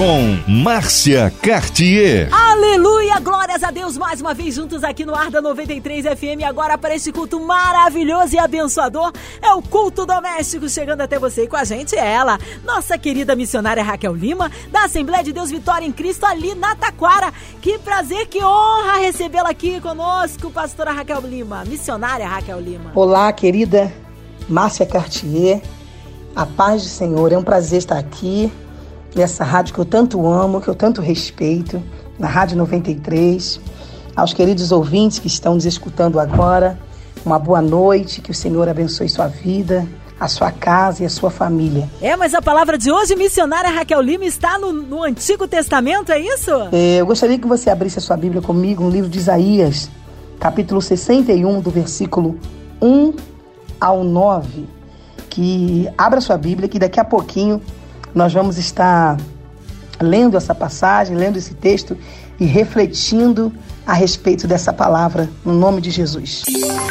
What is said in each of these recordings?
Com Márcia Cartier. Aleluia, glórias a Deus, mais uma vez juntos aqui no Arda 93 FM, agora para esse culto maravilhoso e abençoador, é o culto doméstico, chegando até você e com a gente é ela, nossa querida missionária Raquel Lima, da Assembleia de Deus Vitória em Cristo, ali na Taquara, que prazer, que honra recebê-la aqui conosco, pastora Raquel Lima, missionária Raquel Lima. Olá, querida Márcia Cartier, a paz do Senhor, é um prazer estar aqui, nessa rádio que eu tanto amo, que eu tanto respeito, na Rádio 93. Aos queridos ouvintes que estão nos escutando agora, uma boa noite, que o Senhor abençoe sua vida, a sua casa e a sua família. É, mas a palavra de hoje, missionária Raquel Lima, está no, no Antigo Testamento, é isso? É, eu gostaria que você abrisse a sua Bíblia comigo no livro de Isaías, capítulo 61, do versículo 1 ao 9. Que abra sua Bíblia, que daqui a pouquinho nós vamos estar lendo essa passagem, lendo esse texto e refletindo a respeito dessa palavra, no nome de Jesus.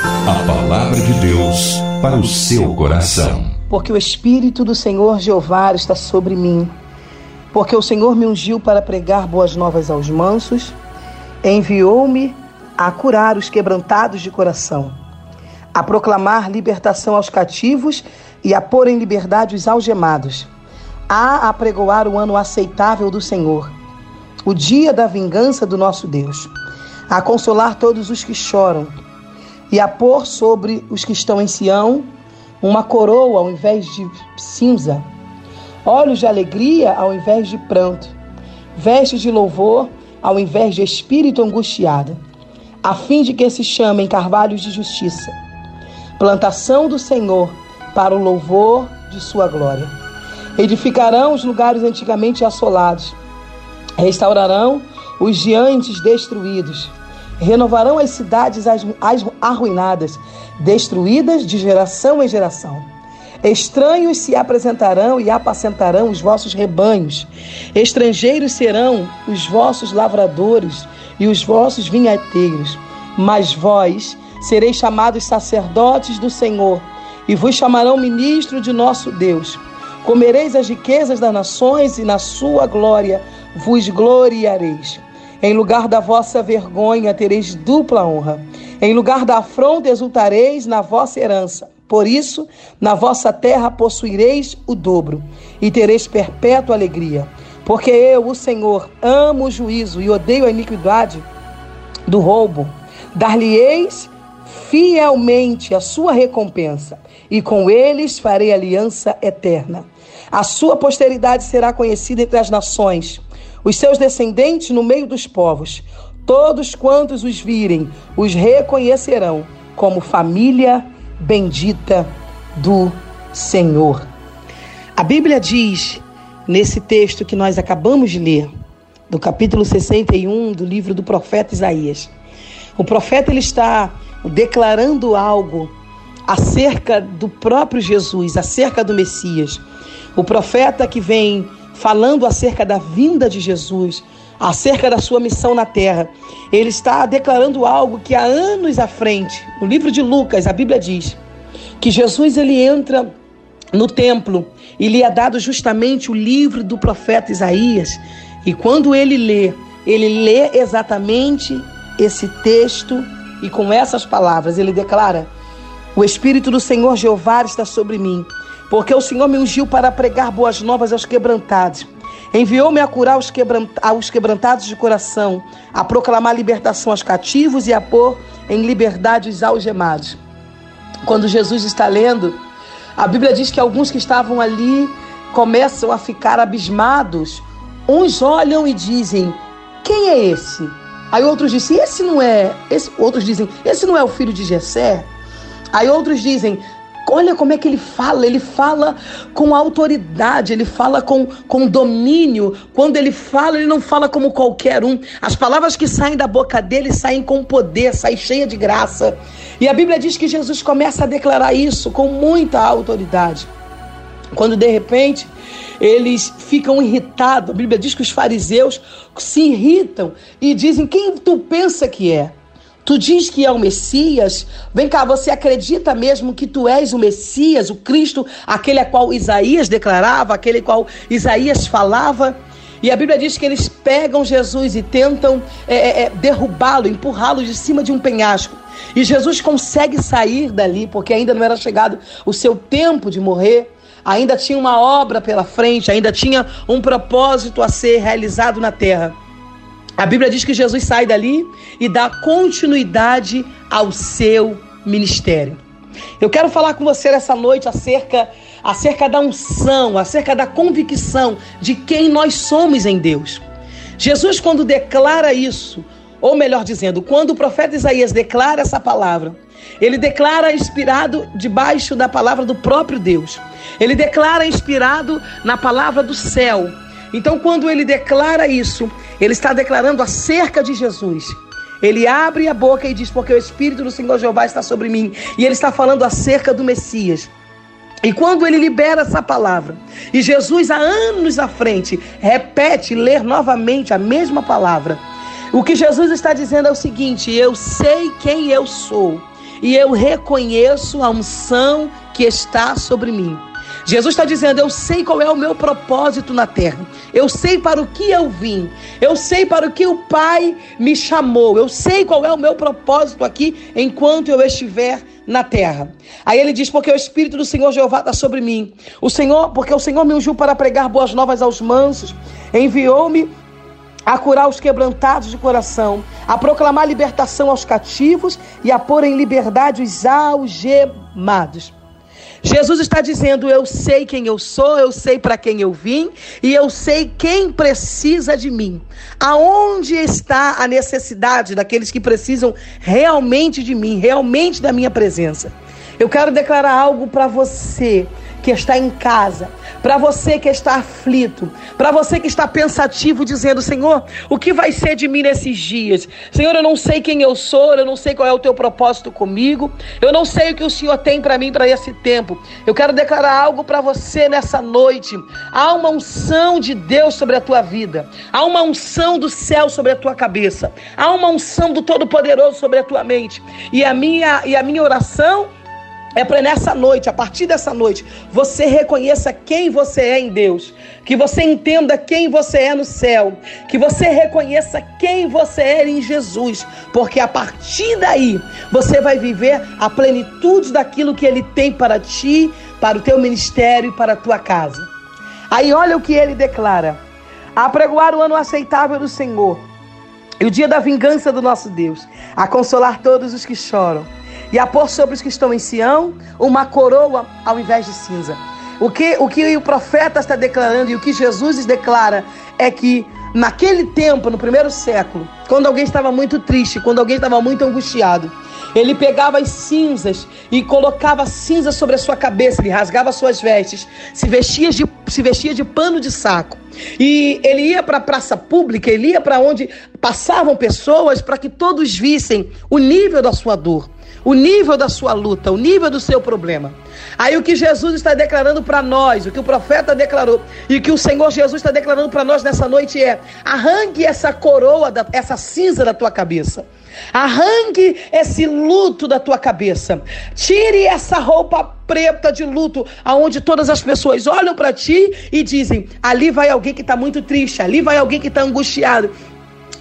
A palavra de Deus para o seu coração. Porque o Espírito do Senhor Jeová está sobre mim. Porque o Senhor me ungiu para pregar boas novas aos mansos, enviou-me a curar os quebrantados de coração, a proclamar libertação aos cativos e a pôr em liberdade os algemados a apregoar o ano aceitável do Senhor, o dia da vingança do nosso Deus, a consolar todos os que choram e a pôr sobre os que estão em Sião uma coroa ao invés de cinza, olhos de alegria ao invés de pranto, vestes de louvor ao invés de espírito angustiado, a fim de que se chamem carvalhos de justiça, plantação do Senhor para o louvor de sua glória. Edificarão os lugares antigamente assolados, restaurarão os diantes destruídos, renovarão as cidades arruinadas, destruídas de geração em geração. Estranhos se apresentarão e apacentarão os vossos rebanhos. Estrangeiros serão os vossos lavradores e os vossos vinhateiros. Mas vós sereis chamados sacerdotes do Senhor e vos chamarão ministro de nosso Deus. Comereis as riquezas das nações e na sua glória vos gloriareis. Em lugar da vossa vergonha tereis dupla honra. Em lugar da afronta exultareis na vossa herança. Por isso, na vossa terra possuireis o dobro e tereis perpétua alegria. Porque eu, o Senhor, amo o juízo e odeio a iniquidade do roubo. Dar-lhe-eis fielmente a sua recompensa e com eles farei aliança eterna. A sua posteridade será conhecida entre as nações, os seus descendentes no meio dos povos. Todos quantos os virem, os reconhecerão como família bendita do Senhor. A Bíblia diz, nesse texto que nós acabamos de ler, do capítulo 61 do livro do profeta Isaías, o profeta ele está declarando algo acerca do próprio Jesus, acerca do Messias. O profeta que vem falando acerca da vinda de Jesus, acerca da sua missão na terra, ele está declarando algo que há anos à frente, no livro de Lucas, a Bíblia diz que Jesus ele entra no templo e lhe é dado justamente o livro do profeta Isaías. E quando ele lê, ele lê exatamente esse texto e com essas palavras ele declara: o Espírito do Senhor Jeová está sobre mim, porque o Senhor me ungiu para pregar boas novas aos quebrantados. Enviou-me a curar os, aos quebrantados de coração, a proclamar libertação aos cativos e a pôr em liberdade os algemados. Quando Jesus está lendo, a Bíblia diz que alguns que estavam ali começam a ficar abismados. Uns olham e dizem: Quem é esse? Aí outros dizem: Esse não é. Esse... Outros dizem: Esse não é o filho de Jessé? Aí outros dizem: Olha como é que ele fala, ele fala com autoridade, ele fala com, com domínio. Quando ele fala, ele não fala como qualquer um. As palavras que saem da boca dele saem com poder, saem cheia de graça. E a Bíblia diz que Jesus começa a declarar isso com muita autoridade. Quando de repente eles ficam irritados. A Bíblia diz que os fariseus se irritam e dizem: Quem tu pensa que é? Tu diz que é o Messias? Vem cá, você acredita mesmo que tu és o Messias, o Cristo, aquele a qual Isaías declarava, aquele qual Isaías falava? E a Bíblia diz que eles pegam Jesus e tentam é, é, é derrubá-lo, empurrá-lo de cima de um penhasco. E Jesus consegue sair dali, porque ainda não era chegado o seu tempo de morrer, ainda tinha uma obra pela frente, ainda tinha um propósito a ser realizado na terra. A Bíblia diz que Jesus sai dali e dá continuidade ao seu ministério. Eu quero falar com você nessa noite acerca, acerca da unção, acerca da convicção de quem nós somos em Deus. Jesus, quando declara isso, ou melhor dizendo, quando o profeta Isaías declara essa palavra, ele declara inspirado debaixo da palavra do próprio Deus. Ele declara inspirado na palavra do céu. Então, quando ele declara isso, ele está declarando acerca de Jesus. Ele abre a boca e diz: Porque o Espírito do Senhor Jeová está sobre mim. E ele está falando acerca do Messias. E quando ele libera essa palavra, e Jesus, há anos à frente, repete, ler novamente a mesma palavra, o que Jesus está dizendo é o seguinte: Eu sei quem eu sou, e eu reconheço a unção que está sobre mim. Jesus está dizendo: Eu sei qual é o meu propósito na terra. Eu sei para o que eu vim. Eu sei para o que o Pai me chamou. Eu sei qual é o meu propósito aqui enquanto eu estiver na terra. Aí ele diz: Porque o Espírito do Senhor Jeová está sobre mim. O Senhor, porque o Senhor me ungiu para pregar boas novas aos mansos. Enviou-me a curar os quebrantados de coração, a proclamar libertação aos cativos e a pôr em liberdade os algemados Jesus está dizendo: Eu sei quem eu sou, eu sei para quem eu vim e eu sei quem precisa de mim. Aonde está a necessidade daqueles que precisam realmente de mim, realmente da minha presença? Eu quero declarar algo para você que está em casa, para você que está aflito, para você que está pensativo, dizendo: Senhor, o que vai ser de mim nesses dias? Senhor, eu não sei quem eu sou, eu não sei qual é o teu propósito comigo, eu não sei o que o Senhor tem para mim para esse tempo. Eu quero declarar algo para você nessa noite. Há uma unção de Deus sobre a tua vida, há uma unção do céu sobre a tua cabeça, há uma unção do Todo-Poderoso sobre a tua mente. E a minha, e a minha oração é para nessa noite, a partir dessa noite, você reconheça quem você é em Deus, que você entenda quem você é no céu, que você reconheça quem você é em Jesus, porque a partir daí você vai viver a plenitude daquilo que ele tem para ti, para o teu ministério e para a tua casa. Aí olha o que ele declara: a pregoar o ano aceitável do Senhor. E o dia da vingança do nosso Deus, a consolar todos os que choram e a pôr sobre os que estão em Sião uma coroa ao invés de cinza. O que, o que o profeta está declarando e o que Jesus declara é que naquele tempo, no primeiro século, quando alguém estava muito triste, quando alguém estava muito angustiado, ele pegava as cinzas e colocava cinza sobre a sua cabeça, ele rasgava suas vestes, se vestia de, se vestia de pano de saco. E ele ia para a praça pública, ele ia para onde passavam pessoas para que todos vissem o nível da sua dor o nível da sua luta, o nível do seu problema. Aí o que Jesus está declarando para nós, o que o profeta declarou e o que o Senhor Jesus está declarando para nós nessa noite é: arranque essa coroa, essa cinza da tua cabeça. Arranque esse luto da tua cabeça. Tire essa roupa preta de luto, aonde todas as pessoas olham para ti e dizem: ali vai alguém que está muito triste, ali vai alguém que está angustiado.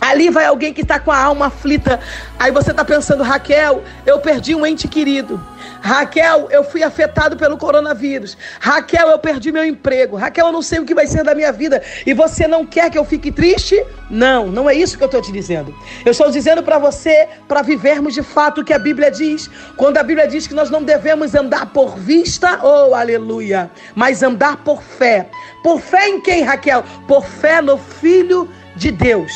Ali vai alguém que está com a alma aflita. Aí você está pensando, Raquel, eu perdi um ente querido. Raquel, eu fui afetado pelo coronavírus. Raquel, eu perdi meu emprego. Raquel, eu não sei o que vai ser da minha vida. E você não quer que eu fique triste? Não, não é isso que eu estou te dizendo. Eu estou dizendo para você, para vivermos de fato o que a Bíblia diz. Quando a Bíblia diz que nós não devemos andar por vista, oh aleluia, mas andar por fé. Por fé em quem, Raquel? Por fé no Filho de Deus.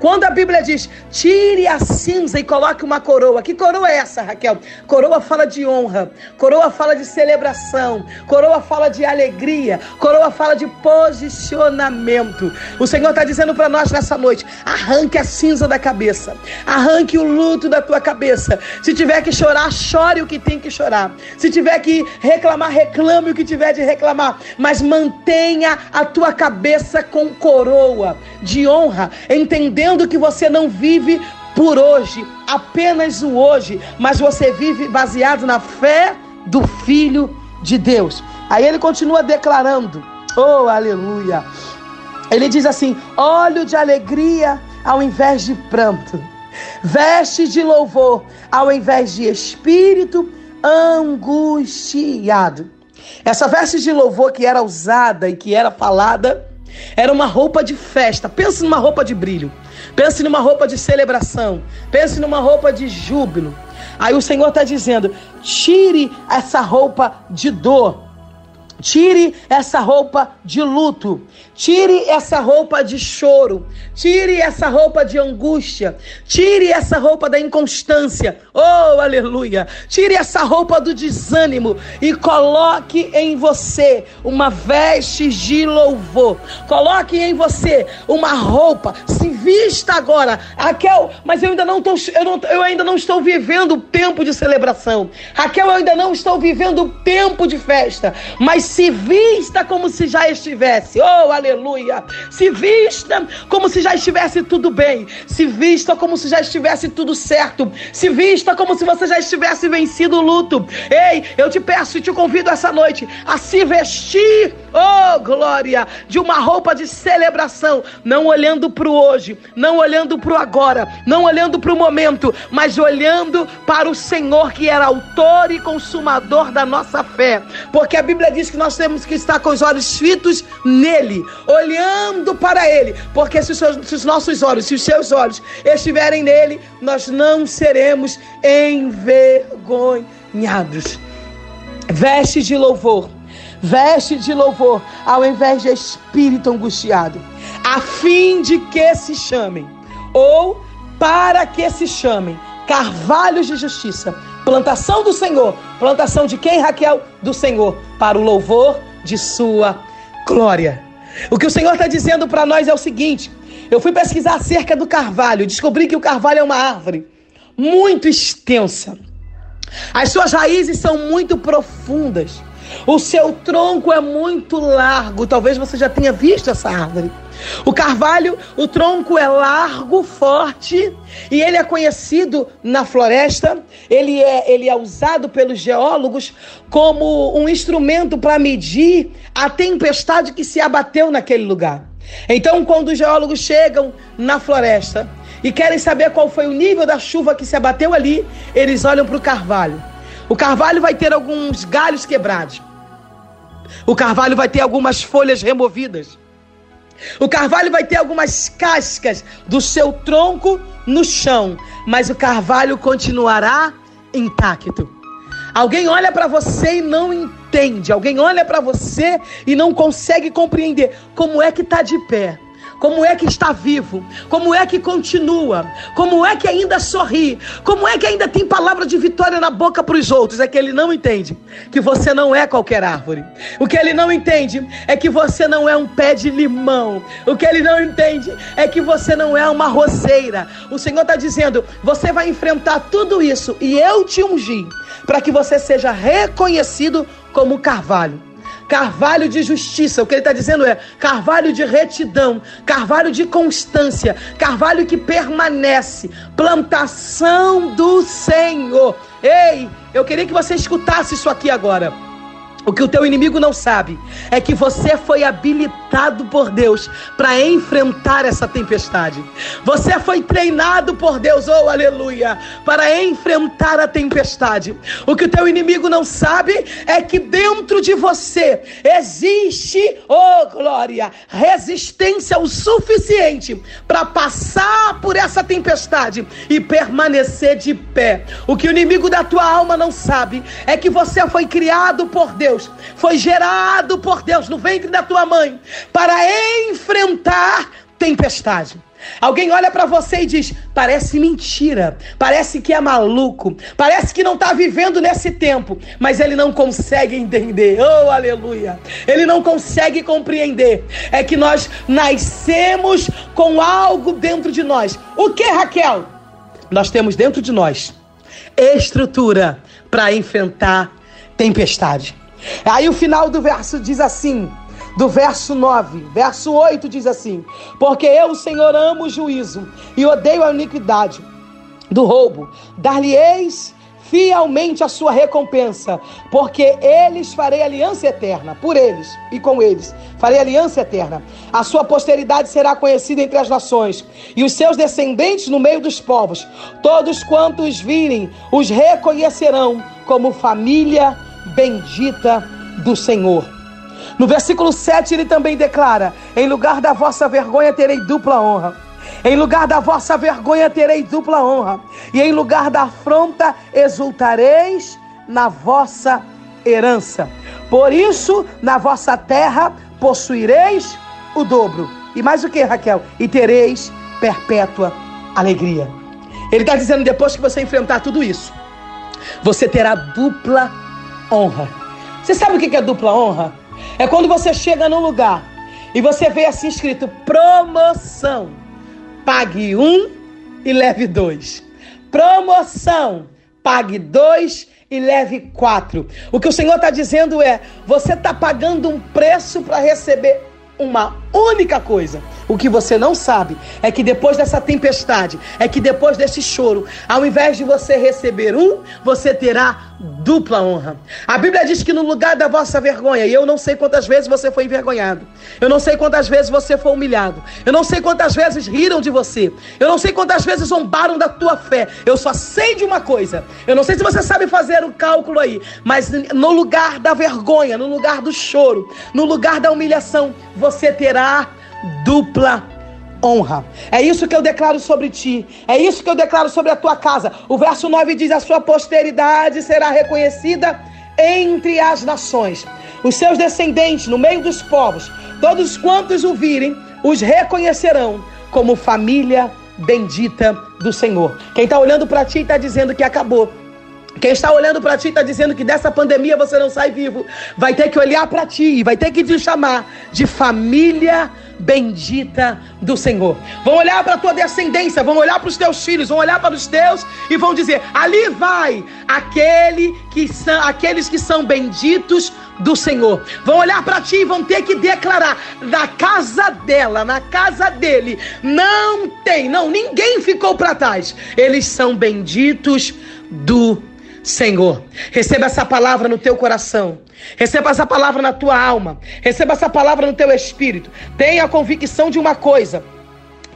Quando a Bíblia diz, tire a cinza e coloque uma coroa. Que coroa é essa, Raquel? Coroa fala de honra, coroa fala de celebração, coroa fala de alegria, coroa fala de posicionamento. O Senhor está dizendo para nós nessa noite: arranque a cinza da cabeça, arranque o luto da tua cabeça. Se tiver que chorar, chore o que tem que chorar. Se tiver que reclamar, reclame o que tiver de reclamar. Mas mantenha a tua cabeça com coroa de honra, entendendo que você não vive por hoje, apenas o hoje, mas você vive baseado na fé do Filho de Deus. Aí ele continua declarando: Oh, aleluia! Ele diz assim: óleo de alegria ao invés de pranto, veste de louvor ao invés de espírito angustiado. Essa veste de louvor que era usada e que era falada era uma roupa de festa. Pense numa roupa de brilho. Pense numa roupa de celebração. Pense numa roupa de júbilo. Aí o Senhor está dizendo: tire essa roupa de dor Tire essa roupa de luto, tire essa roupa de choro, tire essa roupa de angústia, tire essa roupa da inconstância, oh aleluia! Tire essa roupa do desânimo e coloque em você uma veste de louvor, coloque em você uma roupa, se vista agora, Raquel, mas eu ainda não, tô, eu, não, eu ainda não estou vivendo o tempo de celebração, Raquel, eu ainda não estou vivendo o tempo de festa, mas se vista como se já estivesse. Oh, aleluia! Se vista como se já estivesse tudo bem. Se vista como se já estivesse tudo certo. Se vista como se você já estivesse vencido o luto. Ei, eu te peço e te convido essa noite a se vestir, oh glória, de uma roupa de celebração, não olhando para o hoje, não olhando para o agora, não olhando para o momento, mas olhando para o Senhor que era autor e consumador da nossa fé. Porque a Bíblia diz que nós temos que estar com os olhos fitos nele, olhando para ele, porque se os, seus, se os nossos olhos, se os seus olhos estiverem nele, nós não seremos envergonhados. Veste de louvor, veste de louvor, ao invés de espírito angustiado, a fim de que se chamem, ou para que se chamem, carvalhos de justiça Plantação do Senhor. Plantação de quem, Raquel? Do Senhor, para o louvor de sua glória. O que o Senhor está dizendo para nós é o seguinte: eu fui pesquisar acerca do carvalho, descobri que o carvalho é uma árvore muito extensa. As suas raízes são muito profundas. O seu tronco é muito largo. Talvez você já tenha visto essa árvore. O carvalho, o tronco é largo, forte, e ele é conhecido na floresta, ele é, ele é usado pelos geólogos como um instrumento para medir a tempestade que se abateu naquele lugar. Então, quando os geólogos chegam na floresta e querem saber qual foi o nível da chuva que se abateu ali, eles olham para o carvalho. O carvalho vai ter alguns galhos quebrados. O carvalho vai ter algumas folhas removidas. O carvalho vai ter algumas cascas do seu tronco no chão, mas o carvalho continuará intacto. Alguém olha para você e não entende. Alguém olha para você e não consegue compreender como é que está de pé como é que está vivo, como é que continua, como é que ainda sorri, como é que ainda tem palavra de vitória na boca para os outros. É que ele não entende que você não é qualquer árvore. O que ele não entende é que você não é um pé de limão. O que ele não entende é que você não é uma roceira. O Senhor está dizendo: você vai enfrentar tudo isso e eu te ungi para que você seja reconhecido como carvalho carvalho de justiça. O que ele está dizendo é carvalho de retidão, carvalho de constância, carvalho que permanece, plantação do Senhor. Ei, eu queria que você escutasse isso aqui agora. O que o teu inimigo não sabe é que você foi habilitado por Deus para enfrentar essa tempestade. Você foi treinado por Deus, oh aleluia, para enfrentar a tempestade. O que o teu inimigo não sabe é que dentro de você existe, oh glória, resistência o suficiente para passar por essa tempestade e permanecer de pé. O que o inimigo da tua alma não sabe é que você foi criado por Deus Deus, foi gerado por Deus no ventre da tua mãe para enfrentar tempestade. Alguém olha para você e diz: parece mentira, parece que é maluco, parece que não está vivendo nesse tempo, mas ele não consegue entender. Oh, aleluia! Ele não consegue compreender. É que nós nascemos com algo dentro de nós. O que, Raquel? Nós temos dentro de nós estrutura para enfrentar tempestade. Aí o final do verso diz assim: do verso 9. Verso 8 diz assim: Porque eu, Senhor, amo o juízo e odeio a iniquidade do roubo. Dar-lhe-eis fielmente a sua recompensa, porque eles farei aliança eterna, por eles e com eles farei aliança eterna. A sua posteridade será conhecida entre as nações, e os seus descendentes no meio dos povos. Todos quantos virem os reconhecerão como família bendita do Senhor. No versículo 7 ele também declara: Em lugar da vossa vergonha terei dupla honra. Em lugar da vossa vergonha terei dupla honra. E em lugar da afronta exultareis na vossa herança. Por isso, na vossa terra possuireis o dobro. E mais o que, Raquel? E tereis perpétua alegria. Ele está dizendo: depois que você enfrentar tudo isso, você terá dupla honra. Você sabe o que é dupla honra? É quando você chega num lugar e você vê assim escrito promoção. Pague um e leve dois. Promoção. Pague dois e leve quatro. O que o Senhor está dizendo é: você está pagando um preço para receber uma única coisa. O que você não sabe é que depois dessa tempestade, é que depois desse choro, ao invés de você receber um, você terá dupla honra. A Bíblia diz que no lugar da vossa vergonha, e eu não sei quantas vezes você foi envergonhado, eu não sei quantas vezes você foi humilhado, eu não sei quantas vezes riram de você, eu não sei quantas vezes zombaram da tua fé. Eu só sei de uma coisa. Eu não sei se você sabe fazer o cálculo aí, mas no lugar da vergonha, no lugar do choro, no lugar da humilhação, você terá dupla honra. É isso que eu declaro sobre ti. É isso que eu declaro sobre a tua casa. O verso 9 diz: A sua posteridade será reconhecida entre as nações. Os seus descendentes no meio dos povos, todos quantos o virem, os reconhecerão como família bendita do Senhor. Quem está olhando para ti está dizendo que acabou. Quem está olhando para ti está dizendo que dessa pandemia você não sai vivo. Vai ter que olhar para ti, vai ter que te chamar de família bendita do Senhor. Vão olhar para a tua descendência, vão olhar para os teus filhos, vão olhar para os teus e vão dizer: ali vai aquele que são, aqueles que são benditos do Senhor. Vão olhar para ti e vão ter que declarar: na casa dela, na casa dele, não tem, não, ninguém ficou para trás. Eles são benditos do Senhor. Senhor. Receba essa palavra no teu coração. Receba essa palavra na tua alma. Receba essa palavra no teu espírito. Tenha a convicção de uma coisa.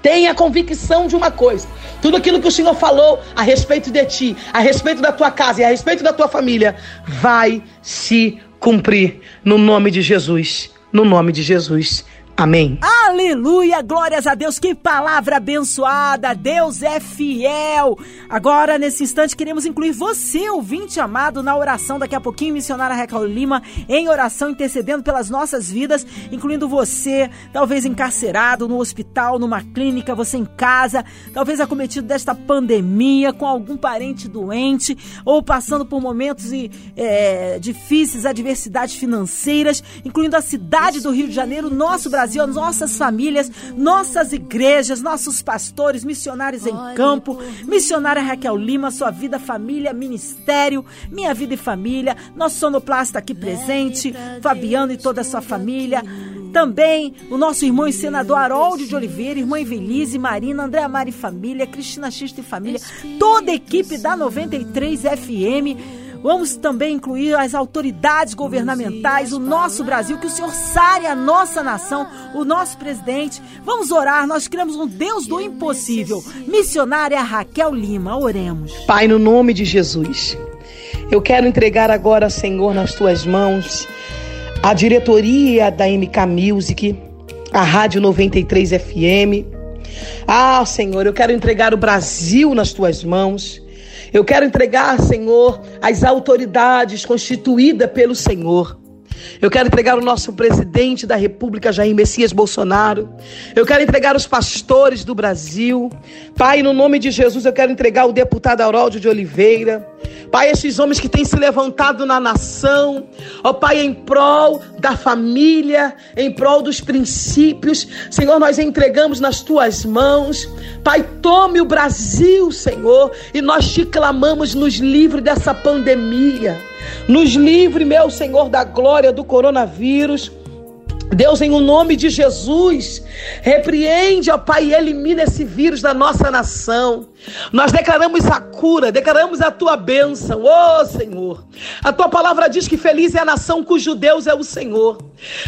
Tenha a convicção de uma coisa. Tudo aquilo que o Senhor falou a respeito de ti, a respeito da tua casa e a respeito da tua família, vai se cumprir no nome de Jesus. No nome de Jesus. Amém. Aleluia, glórias a Deus, que palavra abençoada, Deus é fiel. Agora, nesse instante, queremos incluir você, ouvinte amado, na oração. Daqui a pouquinho, missionária Raquel Lima, em oração, intercedendo pelas nossas vidas, incluindo você, talvez encarcerado no hospital, numa clínica, você em casa, talvez acometido desta pandemia, com algum parente doente, ou passando por momentos é, difíceis, adversidades financeiras, incluindo a cidade do Rio de Janeiro, nosso Brasil Brasil, nossas famílias, nossas igrejas, nossos pastores, missionários em campo, missionária Raquel Lima, sua vida, família, ministério, minha vida e família, nosso sonoplasta aqui presente, Fabiano e toda a sua família. Também o nosso irmão e senador Harold de Oliveira, irmã Evelise, Marina, André Mari Família, Cristina Xista e Família, toda a equipe da 93 FM Vamos também incluir as autoridades governamentais, o nosso Brasil, que o Senhor sare a nossa nação, o nosso presidente. Vamos orar, nós queremos um Deus do impossível. Missionária Raquel Lima, oremos. Pai, no nome de Jesus, eu quero entregar agora, Senhor, nas tuas mãos a diretoria da MK Music, a Rádio 93 FM. Ah, Senhor, eu quero entregar o Brasil nas tuas mãos. Eu quero entregar, Senhor, as autoridades constituídas pelo Senhor. Eu quero entregar o nosso presidente da República, Jair Messias Bolsonaro. Eu quero entregar os pastores do Brasil. Pai, no nome de Jesus, eu quero entregar o deputado Aurólio de Oliveira. Pai, esses homens que têm se levantado na nação, ó Pai, em prol da família, em prol dos princípios, Senhor, nós entregamos nas tuas mãos. Pai, tome o Brasil, Senhor, e nós te clamamos, nos livre dessa pandemia. Nos livre, meu Senhor, da glória do coronavírus. Deus, em o nome de Jesus, repreende, ó Pai, e elimina esse vírus da nossa nação. Nós declaramos a cura, declaramos a tua bênção, ó oh, Senhor. A tua palavra diz que feliz é a nação cujo Deus é o Senhor.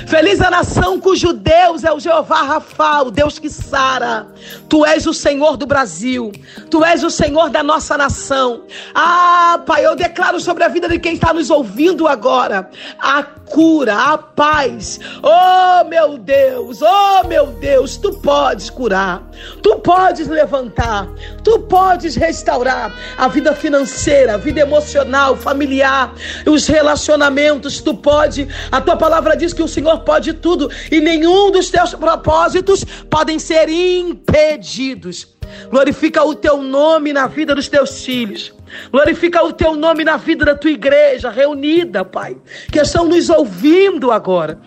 Feliz é a nação cujo Deus é o Jeová Rafa, o Deus que sara. Tu és o Senhor do Brasil, tu és o Senhor da nossa nação. Ah, Pai, eu declaro sobre a vida de quem está nos ouvindo agora a cura, a paz. Oh, meu Deus, oh, meu Deus, tu podes curar, tu podes levantar, tu podes restaurar a vida financeira, a vida emocional, familiar, os relacionamentos. Tu pode. A tua palavra diz que o Senhor pode tudo e nenhum dos teus propósitos podem ser impedidos. Glorifica o teu nome na vida dos teus filhos. Glorifica o teu nome na vida da tua igreja reunida, Pai, que estão nos ouvindo agora.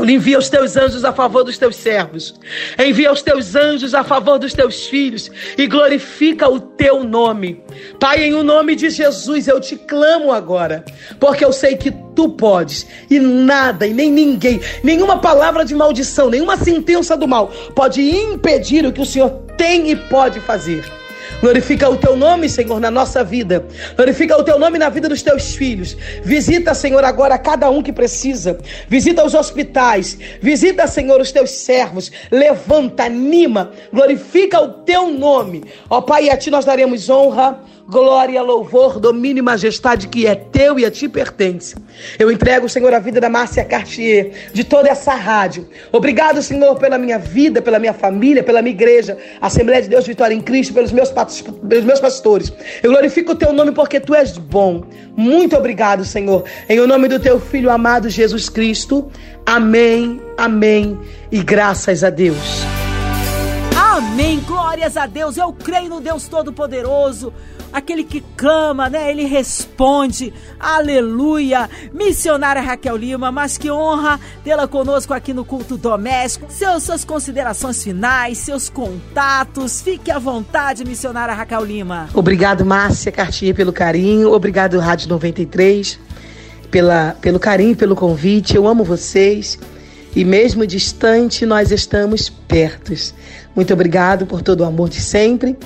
Envia os teus anjos a favor dos teus servos. Envia os teus anjos a favor dos teus filhos. E glorifica o teu nome. Pai, em o nome de Jesus, eu te clamo agora. Porque eu sei que tu podes. E nada, e nem ninguém, nenhuma palavra de maldição, nenhuma sentença do mal pode impedir o que o Senhor tem e pode fazer. Glorifica o teu nome, Senhor, na nossa vida. Glorifica o teu nome na vida dos teus filhos. Visita, Senhor, agora cada um que precisa. Visita os hospitais. Visita, Senhor, os teus servos. Levanta, anima. Glorifica o teu nome. Ó Pai, a ti nós daremos honra glória, louvor, domínio e majestade que é teu e a ti pertence. Eu entrego, Senhor, a vida da Márcia Cartier, de toda essa rádio. Obrigado, Senhor, pela minha vida, pela minha família, pela minha igreja, Assembleia de Deus Vitória em Cristo, pelos meus, pelos meus pastores. Eu glorifico o teu nome porque tu és bom. Muito obrigado, Senhor. Em o nome do teu filho amado Jesus Cristo. Amém, amém e graças a Deus. Amém. Glórias a Deus. Eu creio no Deus Todo-Poderoso aquele que clama, né? Ele responde. Aleluia! Missionária Raquel Lima, mas que honra tê-la conosco aqui no culto doméstico. Seus, suas considerações finais, seus contatos. Fique à vontade, missionária Raquel Lima. Obrigado, Márcia Cartier, pelo carinho. Obrigado, Rádio 93, pela, pelo carinho, pelo convite. Eu amo vocês. E mesmo distante, nós estamos pertos. Muito obrigado por todo o amor de sempre.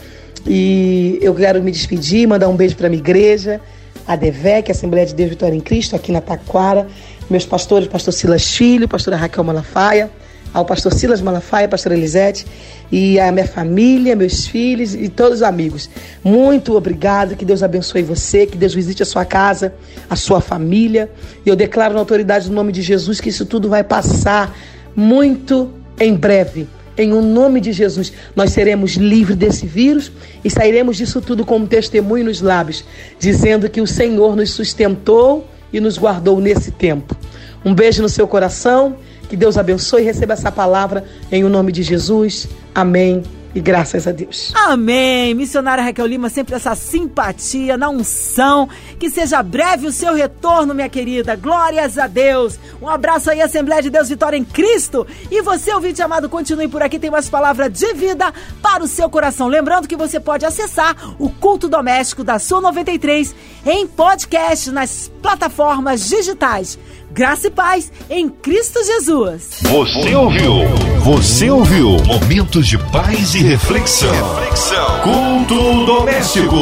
E eu quero me despedir, mandar um beijo para minha igreja, a DEVEC, Assembleia de Deus Vitória em Cristo, aqui na Taquara. Meus pastores, pastor Silas Filho, pastora Raquel Malafaia, ao pastor Silas Malafaia, pastora Elisete, e a minha família, meus filhos e todos os amigos. Muito obrigado, que Deus abençoe você, que Deus visite a sua casa, a sua família. E eu declaro na autoridade do nome de Jesus que isso tudo vai passar muito em breve em o nome de Jesus, nós seremos livres desse vírus e sairemos disso tudo com um testemunho nos lábios, dizendo que o Senhor nos sustentou e nos guardou nesse tempo. Um beijo no seu coração, que Deus abençoe e receba essa palavra em o nome de Jesus. Amém e graças a Deus. Amém. Missionária Raquel Lima, sempre essa simpatia, na unção. Que seja breve o seu retorno, minha querida. Glórias a Deus. Um abraço aí, Assembleia de Deus Vitória em Cristo. E você, ouvinte amado, continue por aqui. Tem mais palavra de vida para o seu coração. Lembrando que você pode acessar o culto doméstico da Sul 93 em podcast nas plataformas digitais. Graça e paz em Cristo Jesus. Você ouviu? Você ouviu? Momentos de paz e reflexão. reflexão. Culto doméstico.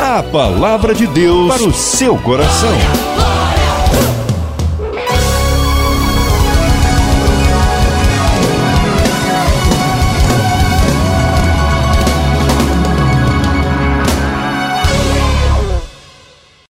A palavra de Deus para o seu coração.